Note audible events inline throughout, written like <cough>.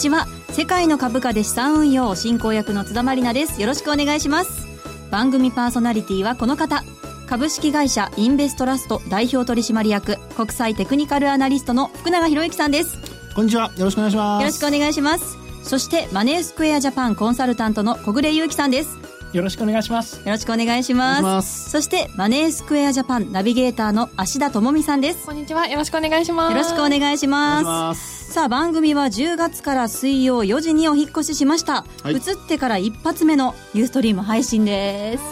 ちは。世界の株価で資産運用進行役の津田まりなです。よろしくお願いします。番組パーソナリティはこの方。株式会社インベストラスト代表取締役国際テクニカルアナリストの福永博之さんです。こんにちは。よろしくお願いします。よろしくお願いします。そしてマネースクエアジャパンコンサルタントの小暮優樹さんですよろしくお願いします。よろしくお願いします。ますそして、マネースクエアジャパンナビゲーターの芦田智美さんです。こんにちは。よろしくお願いします。よろしくお願いします。さあ、番組は10月から水曜4時にお引越ししました。はい、移ってから一発目のユーストリーム配信です。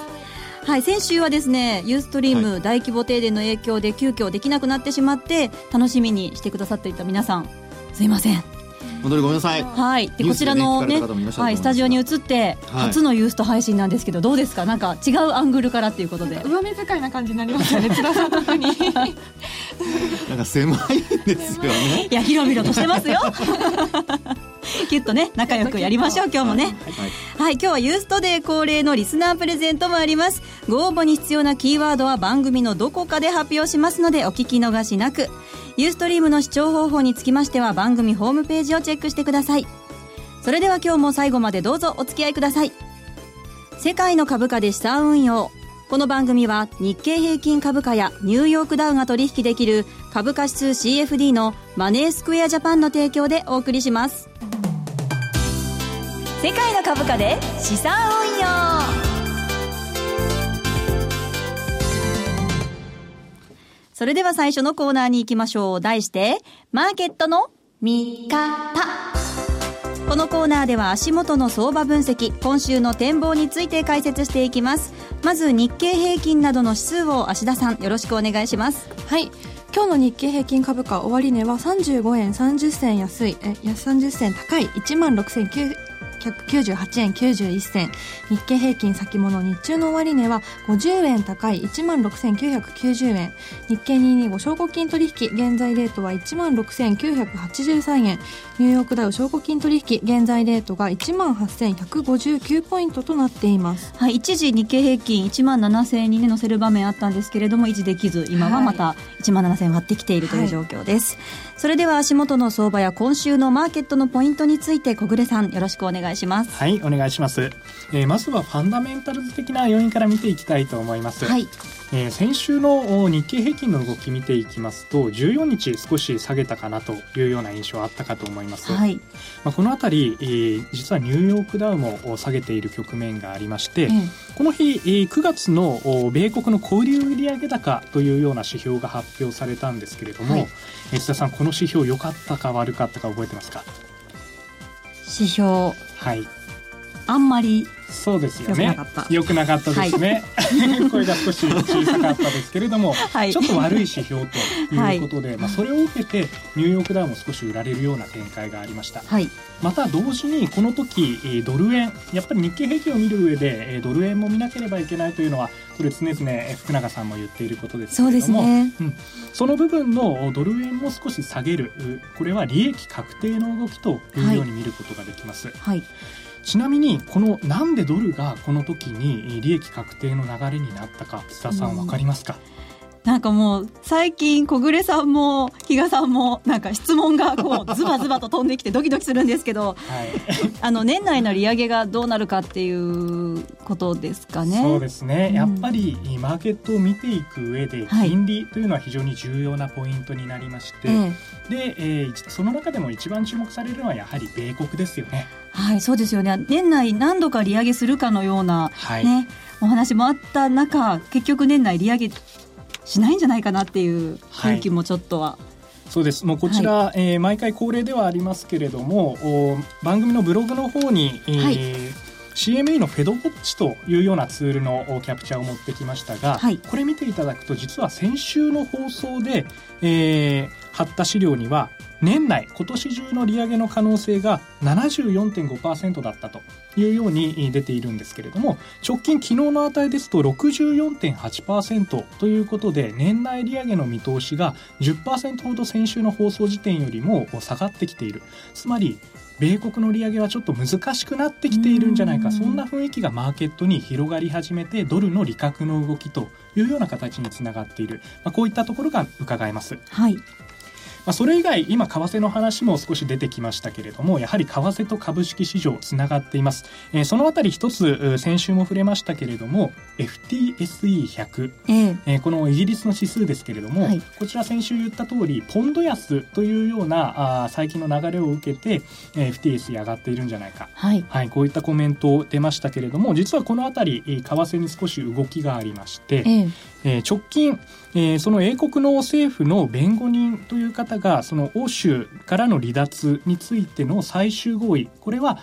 はい、先週はですね、ユーストリーム大規模停電の影響で急遽できなくなってしまって、楽しみにしてくださっていた皆さん、すいません。本当にごめんなさい。はい。で、こちらのね、はい、スタジオに移って、初のユースト配信なんですけど、どうですか？なんか違うアングルからっていうことで。<laughs> 上目遣いな感じになりましたね、津田さんのに。<laughs> なんか狭いですよね。<laughs> いや、広々としてますよ。キュッとね、仲良くやりましょう、今日もね。はい、はい、今日はユーストデー恒例のリスナープレゼントもあります。ご応募に必要なキーワードは番組のどこかで発表しますので、お聞き逃しなく。ユーストリームの視聴方法につきましては番組ホームページをチェックしてください。それでは今日も最後までどうぞお付き合いください。世界の株価で資産運用。この番組は日経平均株価やニューヨークダウが取引できる株価指数 CFD のマネースクエアジャパンの提供でお送りします。世界の株価で資産運用。それでは最初のコーナーに行きましょう。題して、マーケットの見方。このコーナーでは足元の相場分析、今週の展望について解説していきます。まず日経平均などの指数を芦田さん、よろしくお願いします。はい。今日の日経平均株価終値は35円30銭安い、え、30銭高い1万6900 198円91銭。日経平均先物日中の終値は50円高い16,990円。日経225証拠金取引現在レートは16,983円。ニューヨークダウ証拠金取引現在レートが18,159ポイントとなっています、はい、一時日経平均1万7000円に、ね、乗せる場面あったんですけれども維持できず今はまた1万7000円割ってきているという状況です、はい、それでは足元の相場や今週のマーケットのポイントについて小暮さんよろしくお願いします。はいお願いします、えー、まずはファンダメンタルズ的な要因から見ていきたいと思います。はいえー、先週の日経平均の動き見ていきますと14日少し下げたかなというような印象あったかと思います、はい、まあ、この辺り、えー、実はニューヨークダウも下げている局面がありまして、うん、この日、えー、9月の米国の小売売上高というような指標が発表されたんですけれども、はい、須田さんこの指標良かったか悪かったか覚えてますか？指標。はいあんまりそうですよね。よくなかった。ですね、はい、<laughs> 声が少し小さかったですけれども、はい、ちょっと悪い指標ということで、はい、まあ、それを受けてニューヨークダウも少し売られるような展開がありました、また同時にこの時ドル円。やっぱり日経平均を見る上でドル円も見なければいけないというのはそれ常々福永さんも言っていることですけれども、ね。うん、その部分のドル円も少し下げる。これは利益確定の動きというように見ることができます。はいちなみにこのなんでドルがこの時に利益確定の流れになったか津田さん分かりますか、うんなんかもう最近小暮さんも比嘉さんもなんか質問がこうズバズバと飛んできてドキドキするんですけど、はい、<laughs> あの年内の利上げがどうなるかっていうことですかね？そうですね、うん、やっぱりマーケットを見ていく上で金利というのは非常に重要なポイントになりまして、はい、で、えー、その中でも一番注目されるのはやはり米国ですよね。はい、そうですよね。年内何度か利上げするかのような、はい、ね、お話もあった中、結局年内利上げしないんじゃないかなっていう雰囲気もちょっとは、はいそうです。もうこちら、はい、えー、毎回恒例ではありますけれども番組のブログの方に、えーはい。CME のフェドウォッチというようなツールのキャプチャーを持ってきましたが、はい、これ見ていただくと実は先週の放送で、えー、貼った資料には年内今年中の利上げの可能性が74.5%だったというように出ているんですけれども直近昨日の値ですと64.8%ということで年内利上げの見通しが10%ほど先週の放送時点よりも下がってきている。つまり米国の利上げはちょっと難しくなってきているんじゃないかそんな雰囲気がマーケットに広がり始めてドルの利確の動きというような形につながっている、まあ、こういったところが伺えます。はいあ、それ以外今為替の話も少し出てきましたけれどもやはり為替と株式市場つながっています、えー、そのあたり一つ先週も触れましたけれども FTSE100、えー、えー、このイギリスの指数ですけれども、はい、こちら先週言った通りポンド安というようなあ最近の流れを受けて、えー、FTSE 上がっているんじゃないか、はい、はい、こういったコメント出ましたけれども実はこのあたり為替に少し動きがありまして、えー、えー、直近、えー、その英国の政府の弁護人という方がその欧州からの離脱についての最終合意。これは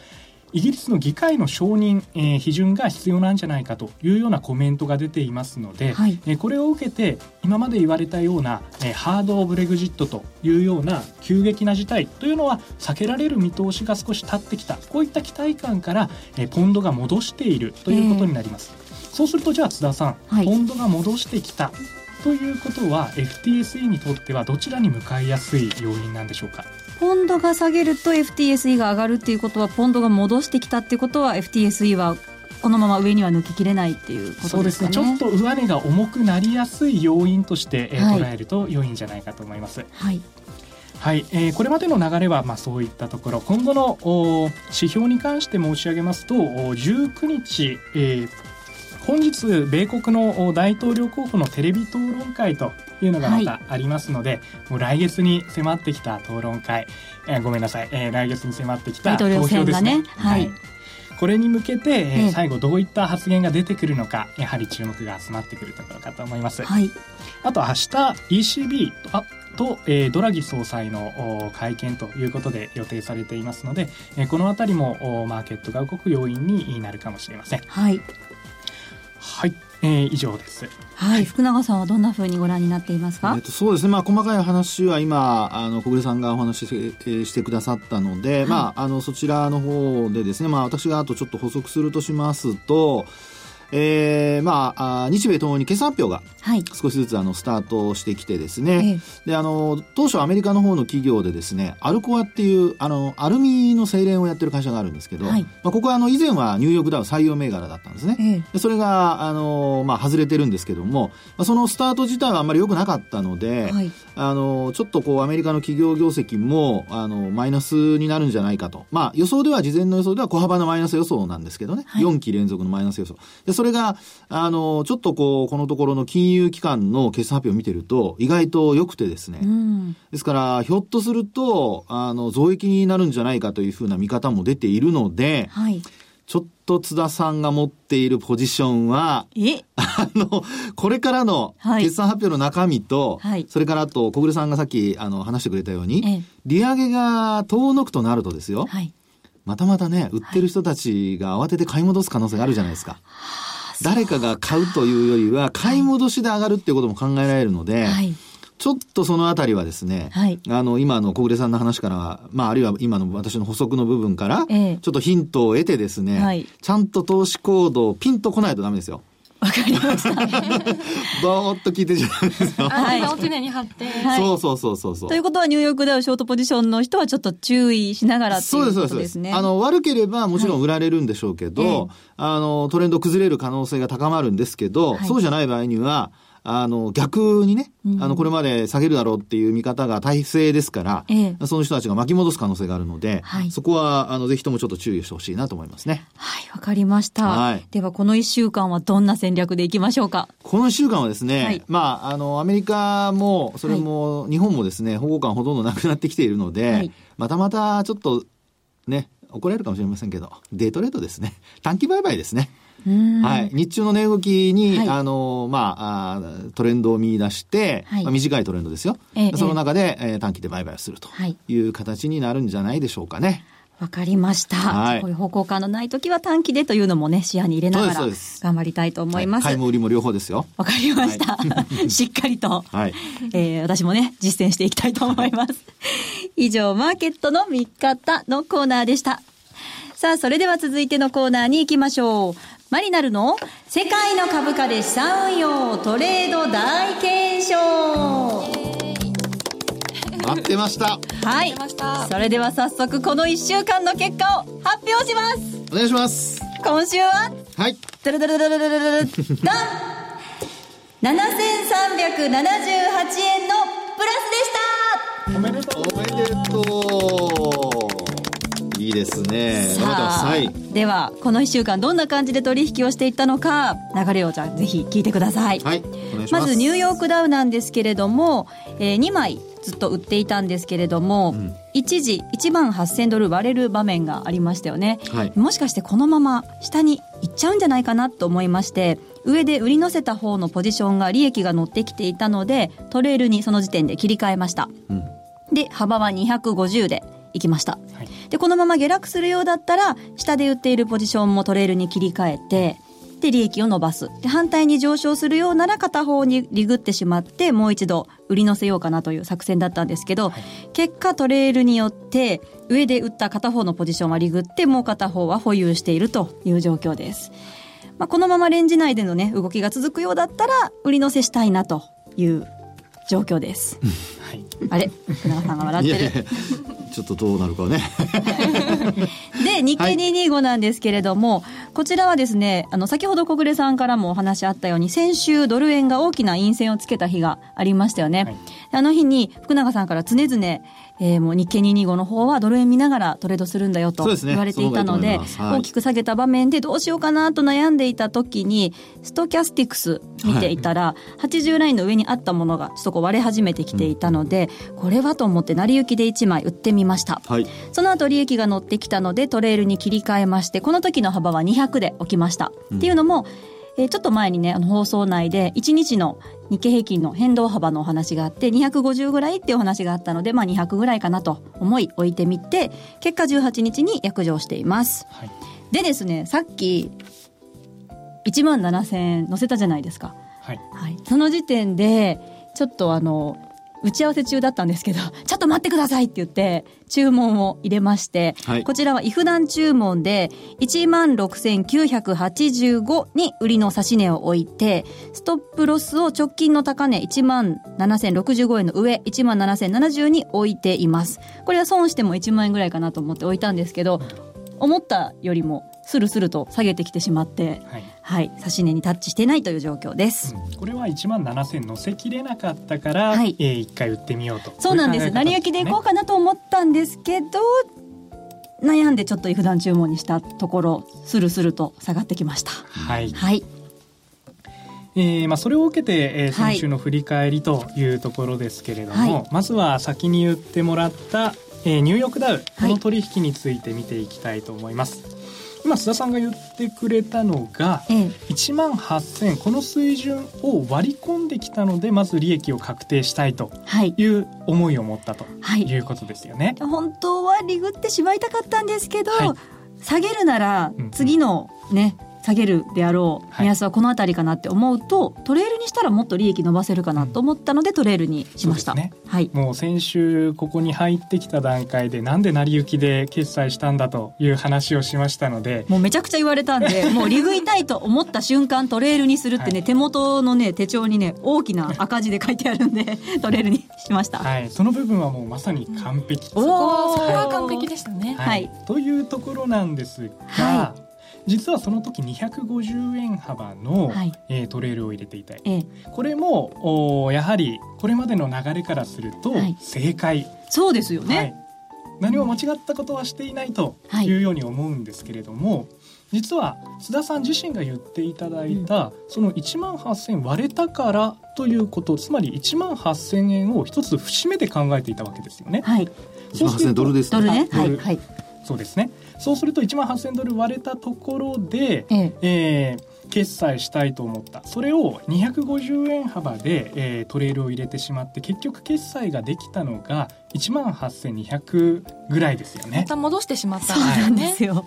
イギリスの議会の承認、えー、批准が必要なんじゃないかというようなコメントが出ていますので、はい、えー、これを受けて今まで言われたような、えー、ハードブレグジットというような急激な事態というのは避けられる見通しが少し立ってきた。こういった期待感から、えー、ポンドが戻しているということになります。そうするとじゃあ津田さん、はい、ポンドが戻してきたということは FTSE にとってはどちらに向かいやすい要因なんでしょうか？ポンドが下げると FTSE が上がるっていうことはポンドが戻してきたっていうことは FTSE はこのまま上には抜ききれないっていうことですかね。そうですね。ちょっと上値が重くなりやすい要因として、えー、捉えると良いんじゃないかと思います。はい。はい、えー、これまでの流れはまあそういったところ今後の指標に関して申し上げますと19日、えー、本日米国の大統領候補のテレビ討論会というのがまたありますので、はい、もう来月に迫ってきた討論会、えー、ごめんなさい、えー、来月に迫ってきた投票ですね。ねはい、はい。これに向けて、えー、最後どういった発言が出てくるのかやはり注目が集まってくるところかと思います。はい、あと明日 ECB とあと、えー、ドラギ総裁の会見ということで予定されていますので、えー、この辺りもマーケットが動く要因になるかもしれません。はいはい、えー、以上です。はい、福永さんはどんなふうにご覧になっていますか？えっと、そうですね、まあ、細かい話は今、あの、小暮さんがお話ししてしてくださったので、はい、まあ、あの、そちらの方でですね、まあ、私があとちょっと補足するとしますと。えー、まあ日米ともに決算発表が少しずつあのスタートしてきてですね、はい、であの当初アメリカの方の企業でですねアルコアっていうあのアルミの精錬をやってる会社があるんですけど、はい、まあ、ここはあの以前はニューヨークダウ採用銘柄だったんですね、でそれがあの、まあ、外れてるんですけども、まあ、そのスタート自体はあんまり良くなかったので、はい、あのちょっとこうアメリカの企業業績もあのマイナスになるんじゃないかと、まあ、予想では事前の予想では小幅なマイナス予想なんですけどね、はい、4期連続のマイナス予想。でそれが、あの、ちょっとこう、このところの金融機関の決算発表を見てると、意外と良くてですね。うん、ですから、ひょっとすると、あの、増益になるんじゃないかというふうな見方も出ているので、はい、ちょっと津田さんが持っているポジションは、あの、これからの決算発表の中身と、はい、それからあと、小暮さんがさっきあの話してくれたように、利上げが遠のくとなるとですよ、はい、またまたね、売ってる人たちが慌てて買い戻す可能性があるじゃないですか。誰かが買うというよりは、買い戻しで上がるっていうことも考えられるので、はい、ちょっとそのあたりはですね、はい、あの、今の小暮さんの話から、まあ、あるいは今の私の補足の部分から、ちょっとヒントを得てですね、はい、ちゃんと投資行動ピンとこないとダメですよ。わかりました。<laughs> ぼーっと聞いてちゃうんですよ。はい。を常に貼って。そうそうそうそうそう。ということはニューヨークダウショートポジションの人はちょっと注意しながらっていうことですね。あの、悪ければもちろん売られるんでしょうけど、はい、あの、トレンド崩れる可能性が高まるんですけど、はい、そうじゃない場合には、あの、逆にね、うん、あの、これまで下げるだろうっていう見方が体制ですから、ええ、その人たちが巻き戻す可能性があるので、はい、そこは、あの、ぜひともちょっと注意してほしいなと思いますね。はい、わかりました。はい。では、この一週間はどんな戦略でいきましょうか？この一週間はですね、はい、まあ、あの、アメリカも、それも、日本もですね、保護感ほとんどなくなってきているので、はい、またまたちょっと、ね、怒られるかもしれませんけど、デートレードですね。短期売買ですね。はい、日中の値動きに、はい、あの、まあ、あトレンドを見出して、はい、まあ、短いトレンドですよ。えその中で、えー、短期で売買をするという形になるんじゃないでしょうかね。わかりました、はい。こういう方向感のない時は短期でというのもね、視野に入れながら頑張りたいと思います。買いも売りも両方ですよ。わかりました。はい、<laughs> しっかりと、はい、えー、私もね、実践していきたいと思います。以上、マーケットの見方のコーナーでした。さあ、それでは続いてのコーナーに行きましょう。マリナルの世界の株価で資産運用トレード大検証。待ってました。はい。それでは早速この1週間の結果を発表します。お願いします。今週は？はい。ダラダラダラダラダラダン7378円のプラスでしたおめでとうですね頑張ってくださいではこの1週間どんな感じで取引をしていったのか。流れをじゃあぜひ聞いてください。はいまずニューヨークダウなんですけれども、えー、2枚ずっと売っていたんですけれども、うん、一時1万8000ドル割れる場面がありましたよね、はい、もしかしてこのまま下に行っちゃうんじゃないかなと思いまして上で売り乗せた方のポジションが利益が乗ってきていたのでトレールにその時点で切り替えました、うん、で幅は250でいきました、はい、でこのまま下落するようだったら下で売っているポジションもトレールに切り替えてで利益を伸ばす。で反対に上昇するようなら片方にリグってしまってもう一度売り乗せようかなという作戦だったんですけど、はい、結果トレールによって上で売った片方のポジションはリグってもう片方は保有しているという状況です。まあ、このままレンジ内でのね動きが続くようだったら売り乗せしたいなという状況です。はい、あれ？福永さんが笑ってる。ちょっとどうなるかね。で、<laughs> 日経225なんですけれども、はい、こちらはですね、あの、先ほど小暮さんからもお話あったように、先週ドル円が大きな陰線をつけた日がありましたよね。はい、あの日に福永さんから常々、えー、もう日経225の方はドル円見ながらトレードするんだよと言われていたので、でねはい、大きく下げた場面でどうしようかなと悩んでいた時に、ストキャスティクス見ていたら、はい、80ラインの上にあったものがちょっとこう割れ始めてきていたので、うん、これはと思って成り行きで1枚売ってみました。はい、その後利益が乗ってきたのでトレールに切り替えまして、この時の幅は200で起きました。うん、っていうのも、えー、ちょっと前にね、あの放送内で1日の日経平均の変動幅のお話があって250ぐらいっていうお話があったので、まあ、200ぐらいかなと思い置いてみて結果18日に約定しています、はい、でですねさっき1万7000円載せたじゃないですか、はい、はい、その時点でちょっとあの打ち合わせ中だったんですけど、<laughs> ちょっと待ってくださいって言って、注文を入れまして、はい、こちらは違普段注文で、16,985に売りの指値を置いて、ストップロスを直近の高値17,065円の上、17,070に置いています。これは損しても1万円ぐらいかなと思って置いたんですけど、思ったよりもスルスルと下げてきてしまって、はい、はい、指値にタッチしてないという状況です、うん、これは1万7000乗せきれなかったから、はい、えー、1回売ってみようと。そうなんです。成り行きでいこうかなと思ったんですけど悩んでちょっと普段注文にしたところスルスルと下がってきました。はい、はい。えーまあ、それを受けて、えー、先週の振り返りというところですけれども、はい、まずは先に言ってもらった、えー、ニューヨークダウこの取引について見ていきたいと思います。今須田さんが言ってくれたのが、ええ、1万8000この水準を割り込んできたのでまず利益を確定したいとい。う思いを持ったとい。うことですよね。はい、本当はリグってしまいたかったんですけど、はい、下げるなら次のね、うん下げるであろう目安はこの辺りかなって思うと、はい、トレールにしたらもっと利益伸ばせるかなと思ったので、トレールにしました、ね、はい、もう先週ここに入ってきた段階でなんで成り行きで決済したんだという話をしましたのでもうめちゃくちゃ言われたんで <laughs> もう利食いたいと思った瞬間トレールにするってね、はい、手元のね手帳にね大きな赤字で書いてあるんでトレールにしました、はい、その部分はもうまさに完璧、うん、そこはそこは完璧でしたね、はい、というところなんですが、実はその時250円幅の、はい、えー、トレールを入れていた、ええ、これもおやはりこれまでの流れからすると正解、はい、そうですよね、はい、何も間違ったことはしていないとい。うように思うんですけれども、実は須田さん自身が言っていただいた、うん、その1万8,000割れたからということつまり1万8,000円を一つ節目で考えていたわけですよね。はい、1万8,000ドルですね。ドルね。はい、はい。そうですねそうすると1万8000ドル割れたところで、ええ。えー、決済したいと思った。それを250円幅で、えー、トレールを入れてしまって結局決済ができたのが1万8200ぐらいですよね。また戻してしまったんですよ、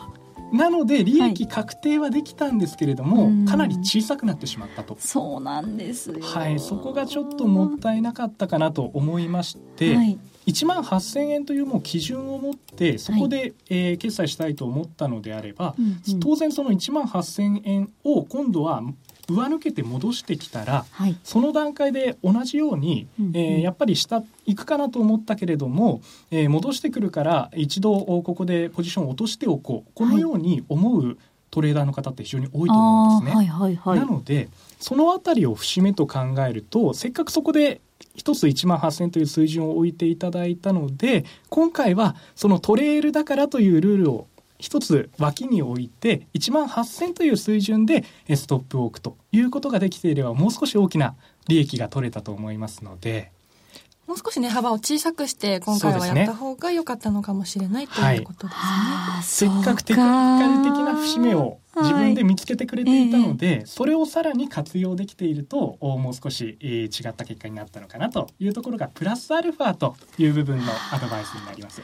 なので利益確定はできたんですけれども、はい、かなり小さくなってしまったと。そうなんですはいそこがちょっともったいなかったかなと思いまして、はい、1万8000円というもう基準を持ってそこで、はい、えー、決済したいと思ったのであれば、うんうん、当然その1万8000円を今度は上抜けて戻してきたら、はい、その段階で同じように、うんうん、えー、やっぱり下行くかなと思ったけれども、えー、戻してくるから一度ここでポジションを落としておこう。このように思うトレーダーの方って非常に多いと思うんですね。はい。はいはい、なのでその辺りを節目と考えるとせっかくそこで1つ1万8000という水準を置いていただいたので、今回はそのトレイルだからというルールを一つ脇に置いて1万8000という水準でストップを置くということができていればもう少し大きな利益が取れたと思いますので。もう少し値幅を小さくして今回はやった方が良かったのかもしれない、ね、ということですね、はい、せっかくテクニカル的な節目を自分で見つけてくれていたので、はいえー、それをさらに活用できているともう少し、えー、違った結果になったのかなというところがプラスアルファという部分のアドバイスになります。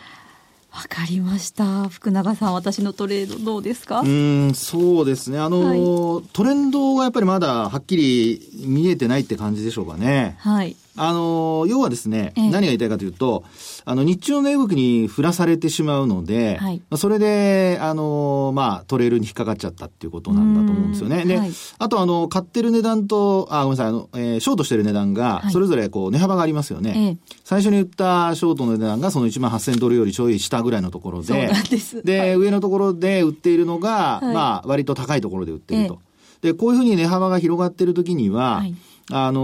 わかりました。福永さん、私のトレードどうですか？うん、そうですね。あの、はい、トレンドがやっぱりまだはっきり見えてないって感じでしょうかね。はい。あの、要はですね、ええ、何が言いたいかというと、あの、日中の値動きに振らされてしまうので、はい、それで、あの、まあ、トレールに引っかかっちゃったっていうことなんだと思うんですよね。で、はい、あと、あの、買ってる値段と、あ、ごめんなさい、あの、えー、ショートしてる値段が、それぞれ、こう、値幅がありますよね。え、最初に言ったショートの値段が、その1万8000ドルよりちょい下ぐらいのところで、で、はい、上のところで売っているのが、まあ、割と高いところで売ってると。で、こういうふうに値幅が広がってるときには、あの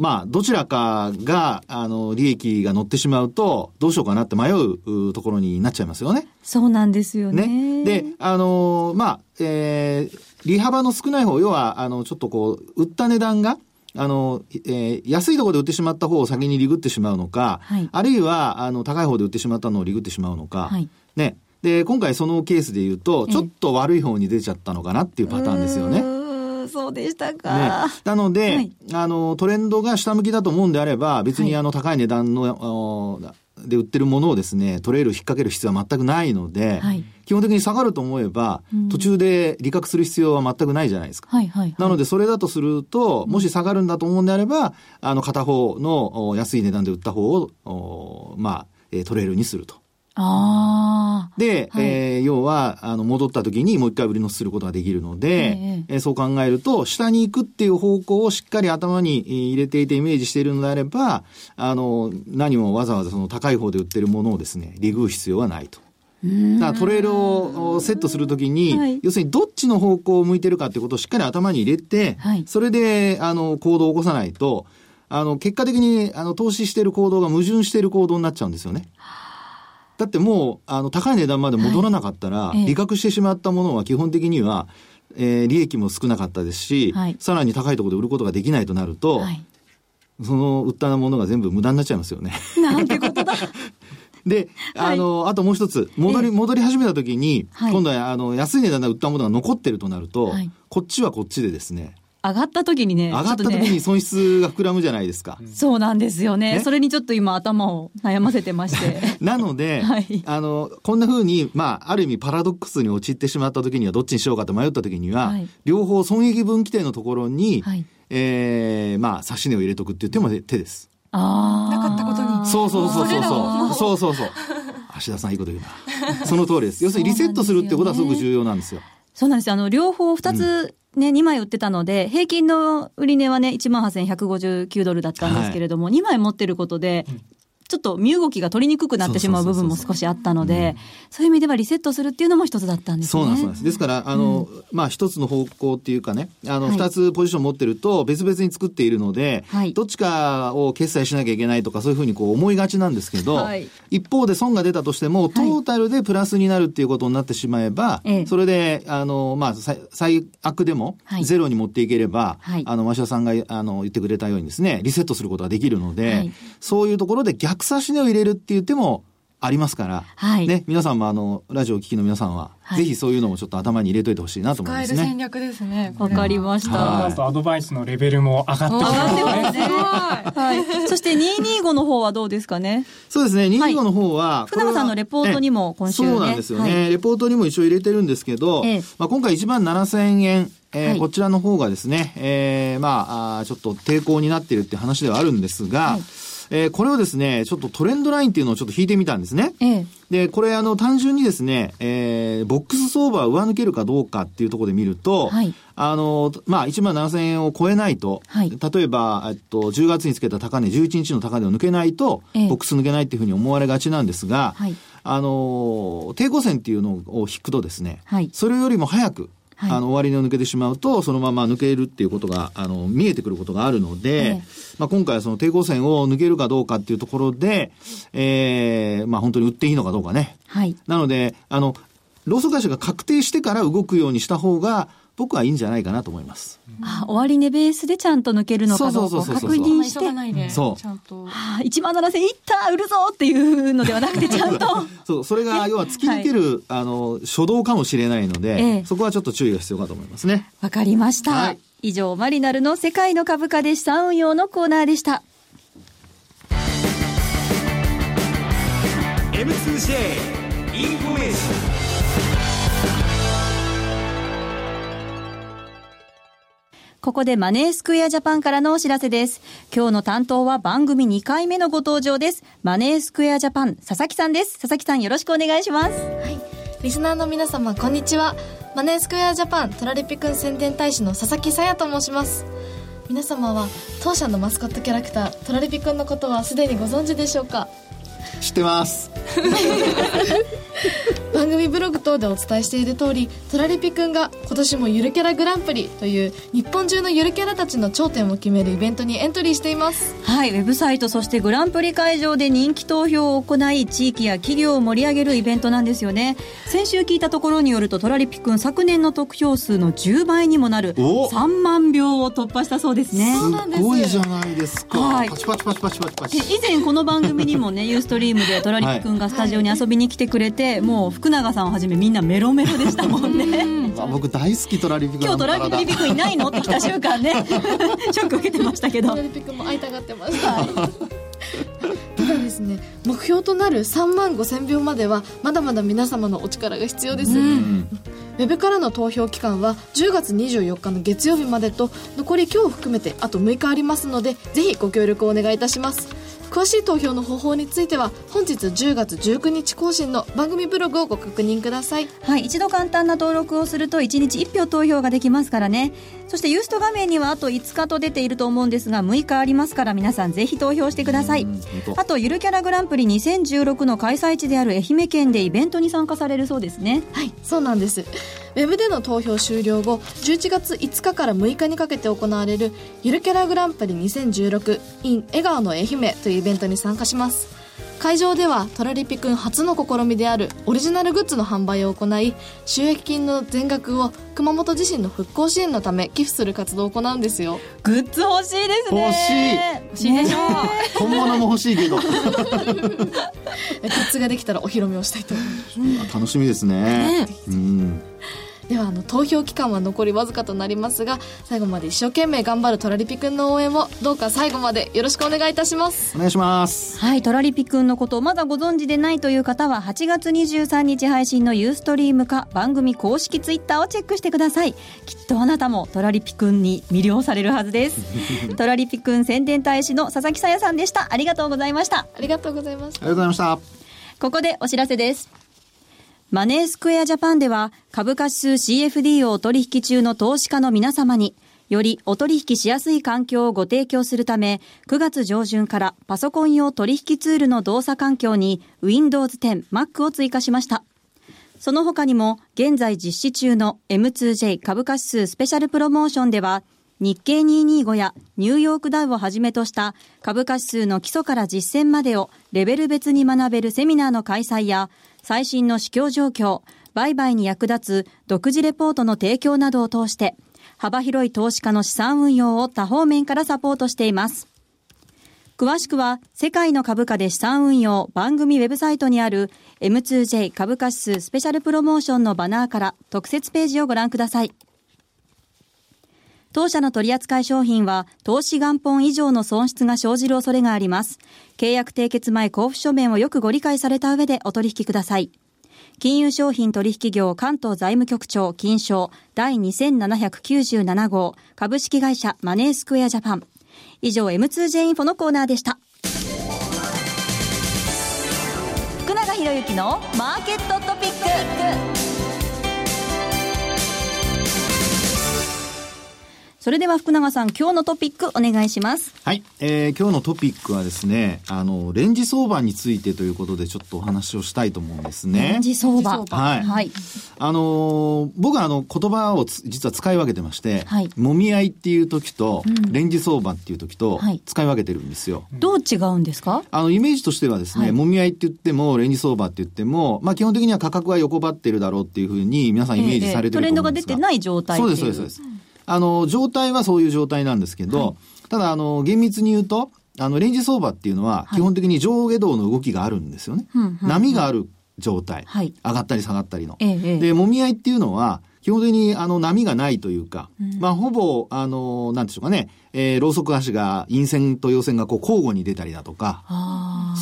ー、まあ、どちらかが、あの、利益が乗ってしまうと、どうしようかなって迷うところになっちゃいますよね。そうなんですよね。ねで、あのー、まあ、えー、利幅の少ない方、要は、あの、ちょっとこう、売った値段が、あの、えー、安いところで売ってしまった方を先にリグってしまうのか、はい、あるいは、あの、高い方で売ってしまったのをリグってしまうのか、はい、ね。で、今回そのケースで言うと、ちょっと悪い方に出ちゃったのかなっていうパターンですよね。そうでしたか。ね、なので、はい、あの、トレンドが下向きだと思うんであれば、別にあの、高い値段の、はい、で売ってるものをですね、トレール引っ掛ける必要は全くないので、はい、基本的に下がると思えば、うん、途中で利確する必要は全くないじゃないですか。はいはいはい、なので、それだとすると、もし下がるんだと思うんであれば、あの、片方の安い値段で売った方を、まあ、トレールにすると。あで、はい、えー、要は、あの、戻った時にもう一回売り乗せすることができるので、えー、そう考えると、下に行くっていう方向をしっかり頭に入れていてイメージしているのであれば、あの、何もわざわざその高い方で売ってるものをですね、リグう必要はないと。だトレールをセットするときに、はい、要するにどっちの方向を向いてるかってことをしっかり頭に入れて、はい、それで、あの、行動を起こさないと、あの、結果的に、あの、投資している行動が矛盾している行動になっちゃうんですよね。だってもう、あの、高い値段まで戻らなかったら、はい、利確してしまったものは基本的には、えー、利益も少なかったですし、はい、さらに高いところで売ることができないとなると、はい、その売ったものが全部無駄になっちゃいますよね。なんてことだ。<laughs> で、あの、はい、あともう一つ、戻り、戻り始めた時に、はい、今度は、あの、安い値段で売ったものが残ってるとなると、はい、こっちはこっちでですね、上がった時にね、上がった時に損失が膨らむじゃないですか。そうなんですよね。ねそれにちょっと今頭を悩ませてまして。<laughs> なので、<laughs> はい、あの、こんな風に、まあ、ある意味パラドックスに陥ってしまった時にはどっちにしようかと迷った時には、はい、両方損益分岐点のところに、はい、えー、まあ、差し値を入れとくっていう手も手です。ああ。なかったことに。そうそうそうそうそう。そうそうそう。<laughs> 橋田さんいいこと言うな。その通りです。要するにリセットするってことはすごく重要なんですよ。そうなんですよ。あの、両方二つ、ね、2枚売ってたので、平均の売値はね、18,159ドルだったんですけれども、はい、2枚持ってることで、ちょっと身動きが取りにくくなってしまう部分も少しあったので、そういう意味ではリセットするっていうのも一つだったんですね。そうなんです。ですから、あの、うん、まあ一つの方向っていうかね、あの、二、はい、つポジション持ってると別々に作っているので、はい、どっちかを決済しなきゃいけないとかそういうふうにこう思いがちなんですけど、はい、一方で損が出たとしても、トータルでプラスになるっていうことになってしまえば、それで、あの、まあ、最悪でもゼロに持っていければ、あの、増田さんがあの言ってくれたようにですね、リセットすることができるので、そういうところで逆差し値を入れるって言ってもありますから、はい、ね、皆さんもあの、ラジオを聴きの皆さんは、はい、ぜひそういうのもちょっと頭に入れといてほしいなと思いますね。戦略ですね。わかりました。はい、アドバイスのレベルも上がってきます。ね。ますね。はい。そして225の方はどうですかね？そうですね、225の方は、はい、福永さんのレポートにも今週、ね、そうなんですよね、はい、レポートにも一応入れてるんですけど、ええ、まあ今回1万7000円、えー、はい、こちらの方がですね、えー、まああ、ちょっと抵抗になっているって話ではあるんですが、はいえー、これをですね、ちょっとトレンドラインっていうのをちょっと引いてみたんですね。ええ、で、これあの、単純にですね、えー、ボックス相場を上抜けるかどうかっていうところで見ると、はい、あの、まあ、1万7000円を超えないと、はい、例えば、えっと、10月につけた高値、11日の高値を抜けないと、ええ、ボックス抜けないっていうふうに思われがちなんですが、はい、あの、抵抗線っていうのを引くとですね、はい、それよりも早く、はい、あの、終値を抜けてしまうと、そのまま抜けるっていうことが、あの、見えてくることがあるので、ええ、まあ、今回はその抵抗線を抜けるかどうかっていうところで、ええー、まあ、本当に売っていいのかどうかね。はい。なので、あの、ローソク会社が確定してから動くようにした方が、僕はいいんじゃないかなと思います。あ、終値ベースでちゃんと抜けるのかどうか確認して。そう。ちゃんと。はあ、1万7000いった売るぞっていうのではなくて、<laughs> ちゃんと。そう、それが、要は突き抜ける、はい、あの、初動かもしれないので、ええ、そこはちょっと注意が必要かと思いますね。わかりました。はい、以上、マリナルの世界の株価で資産運用のコーナーでした。M2J インフォメーションここでマネースクエアジャパンからのお知らせです。今日の担当は番組2回目のご登場です。マネースクエアジャパン、佐々木さんです。佐々木さんよろしくお願いします。はい。リスナーの皆様、こんにちは。マネースクエアジャパントラリピくん宣伝大使の佐々木さやと申します。皆様は当社のマスコットキャラクタートラリピくんのことはすでにご存知でしょうか？知ってます。<laughs> 番組ブログ等でお伝えしている通りトラリピくんが今年もゆるキャラグランプリという日本中のゆるキャラたちの頂点を決めるイベントにエントリーしています。はいウェブサイトそしてグランプリ会場で人気投票を行い地域や企業を盛り上げるイベントなんですよね。先週聞いたところによるとトラリピくん昨年の得票数の10倍にもなる3万票を突破したそうですねすごいじゃないですか、はい、パチパチパチパチパチパチ以前この番組にもねユーストリームでトラリピくんがスタジオに遊びに来てくれて、もう福永さんをはじめみんなメロメロでしたもんね。<laughs> 僕大好きトラリピくん今日トラリピくんいないのって来た瞬間ね <laughs> ショック受けてましたけど。トラリピくんも会いたがってました、ただですね目標となる3万5000票まではまだまだ皆様のお力が必要です、うん、ウェブからの投票期間は10月24日の月曜日までと残り今日含めてあと6日ありますのでぜひご協力をお願いいたします詳しい投票の方法については本日10月19日更新の番組ブログをご確認ください。はい一度簡単な登録をすると1日1票投票ができますからね。そしてユースト画面にはあと5日と出ていると思うんですが6日ありますから皆さんぜひ投票してください。あとゆるキャラグランプリ2016の開催地である愛媛県でイベントに参加されるそうですね。はいそうなんです。ウェブでの投票終了後11月5日から6日にかけて行われるゆるキャラグランプリ 2016in 笑顔の愛媛というイベントに参加します。会場ではトラリピくん初の試みであるオリジナルグッズの販売を行い収益金の全額を熊本地震の復興支援のため寄付する活動を行うんですよ。グッズ欲しいですね。欲しい。欲しいでしょう、本物も欲しいけど。<laughs> グッズができたらお披露目をしたいと思います。楽しみですね。ね。うんではあの投票期間は残りわずかとなりますが最後まで一生懸命頑張るトラリピくんの応援をどうか最後までよろしくお願いいたします。お願いします。はいトラリピくんのことをまだご存知でないという方は8月23日配信のユーストリームか番組公式ツイッターをチェックしてください。きっとあなたもトラリピくんに魅了されるはずです。<laughs> トラリピくん宣伝大使の佐々木さやさんでした。ありがとうございました。ありがとうございました。ありがとうございました。ここでお知らせですマネースクエアジャパンでは株価指数 CFD をお取引中の投資家の皆様によりお取引しやすい環境をご提供するため9月上旬からパソコン用取引ツールの動作環境に Windows 10 Mac を追加しました。その他にも現在実施中の M2J 株価指数スペシャルプロモーションでは日経225やニューヨークダウをはじめとした株価指数の基礎から実践までをレベル別に学べるセミナーの開催や最新の市況状況、売買に役立つ独自レポートの提供などを通して、幅広い投資家の資産運用を多方面からサポートしています。詳しくは、世界の株価で資産運用番組ウェブサイトにある M2J 株価指数スペシャルプロモーションのバナーから特設ページをご覧ください。当社の取扱い商品は投資元本以上の損失が生じる恐れがあります。契約締結前交付書面をよくご理解された上でお取引ください。金融商品取引業関東財務局長金賞第2797号株式会社マネースクエアジャパン。以上 M2J インフォのコーナーでした。福永博之のマーケットトピック。それでは福永さん、今日のトピックお願いします。はい。えー、今日のトピックはですね、あの、レンジ相場についてということでちょっとお話をしたいと思うんですね。レンジ相場。はい。はい。あのー、僕はあの、言葉を実は使い分けてまして、はい。もみ合いっていう時と、うん、レンジ相場っていう時と、使い分けてるんですよ。どう違うんですか？あの、イメージとしてはですね、はい、もみ合いって言っても、レンジ相場って言っても、まあ基本的には価格は横ばってるだろうっていうふうに皆さんイメージされてると思うんですが、えー、トレンドが出てない状態そうです、そうです、そうです。あの、状態はそういう状態なんですけど、はい、ただ、あの、厳密に言うと、あの、レンジ相場っていうのは、基本的に上下動の動きがあるんですよね。はい、波がある状態、はい、上がったり下がったりの。ええ、で、もみ合いっていうのは、基本的にあの波がないというか、うん、まあほぼ、あの、なんでしょうかね、えー、ローソク足が陰線と陽線がこう交互に出たりだとか、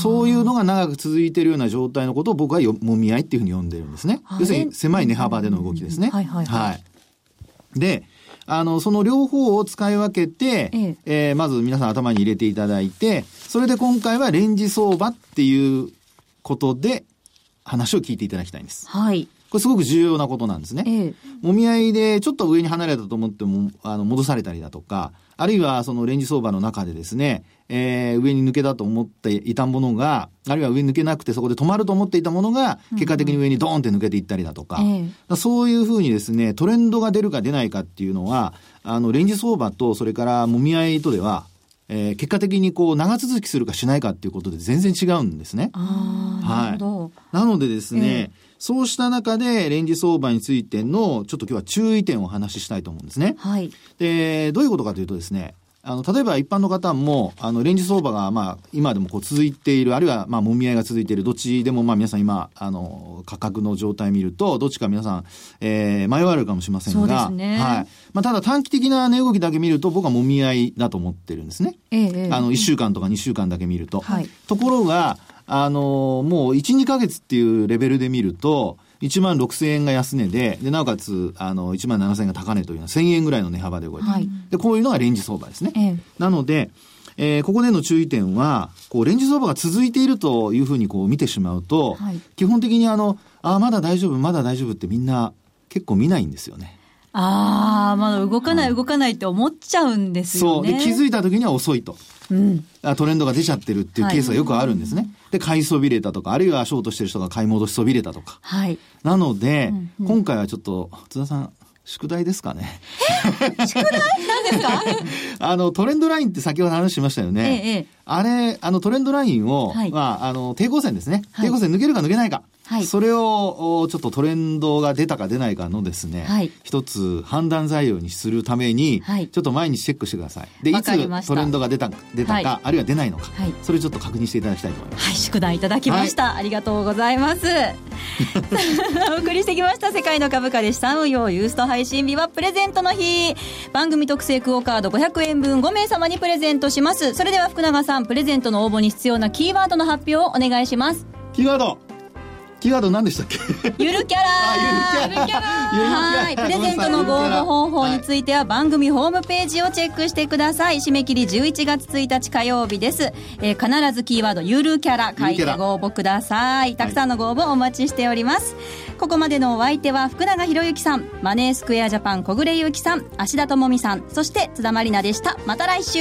そういうのが長く続いているような状態のことを僕はもみ合いっていうふうに呼んでるんですね。要するに狭い値幅での動きですね。はいはい、はい、で、あの、その両方を使い分けて、えええー、まず皆さん頭に入れていただいて、それで今回はレンジ相場っていうことで話を聞いていただきたいんです。はい。これすごく重要なことなんですね。ええ、もみ合いでちょっと上に離れたと思っても、あの、戻されたりだとか、あるいはそのレンジ相場の中でですね、えー、上に抜けだと思っていたものが、あるいは上に抜けなくてそこで止まると思っていたものが、結果的に上にドーンって抜けていったりだとか、うん、そういうふうにですね、トレンドが出るか出ないかっていうのは、あの、レンジ相場と、それからもみ合いとでは、えー、結果的にこう長続きするかしないかっていうことで全然違うんですね。はい。なのでですね、えー、そうした中でレンジ相場についてのちょっと今日は注意点をお話ししたいと思うんですね。はい。で、どういうことかというとですね、あの、例えば一般の方も、あの、レンジ相場が、まあ、今でもこう続いている、あるいは、まあ、もみ合いが続いている、どっちでも、まあ、皆さん今、あの、価格の状態見ると、どっちか皆さん、えー、迷われるかもしれませんが、ね、はい。まあ、ただ短期的な値動きだけ見ると、僕はもみ合いだと思ってるんですね。ええ、あの、1週間とか2週間だけ見ると。はい。ところが、あの、もう1、2ヶ月っていうレベルで見ると、1万6000円が安値で、で、なおかつ、あの、1万7000円が高値というのは1000円ぐらいの値幅で動いてる。はい、で、こういうのがレンジ相場ですね。ええ、なので、えー、ここでの注意点は、こう、レンジ相場が続いているというふうにこう見てしまうと、はい、基本的にあの、あ、まだ大丈夫、まだ大丈夫ってみんな結構見ないんですよね。ああ、まだ動かない動かないって思っちゃうんですよね。そう。で、気づいた時には遅いと。うん、トレンドが出ちゃってるっていうケースがよくあるんですね。はい、で、買いそびれたとか、あるいはショートしてる人が買い戻しそびれたとか。はい。なので、うんうん、今回はちょっと、津田さん、宿題ですかね。え？<laughs> 宿題？何ですか？<laughs> あの、トレンドラインって先ほど話しましたよね。ええ、あれ、あの、トレンドラインを、はい、まあ、あの、抵抗線ですね。抵抗線抜けるか抜けないか。はい、それをちょっとトレンドが出たか出ないかのですね、はい、一つ判断材料にするために、はい、ちょっと毎日チェックしてください。で、いつトレンドが出た出たか、あるいは出ないのか、それちょっと確認していただきたいと思います。はい、宿題いただきました。ありがとうございます。<laughs> お送りしてきました世界の株価で資産運用ユースト配信日はプレゼントの日。番組特製クオカード500円分5名様にプレゼントします。それでは福永さん、プレゼントの応募に必要なキーワードの発表をお願いします。キーワードキーワード何でしたっけ？ゆるキャラ。はい。プレゼントのご応募方法については番組ホームページをチェックしてください。締め切り11月1日火曜日です、えー、必ずキーワードゆるキャラ書いてご応募ください。たくさんのご応募お待ちしております、はい、ここまでのお相手は福永博之さん。マネースクエアジャパン小暮ゆうきさん。芦田智美さん。そして津田まりなでした。また来週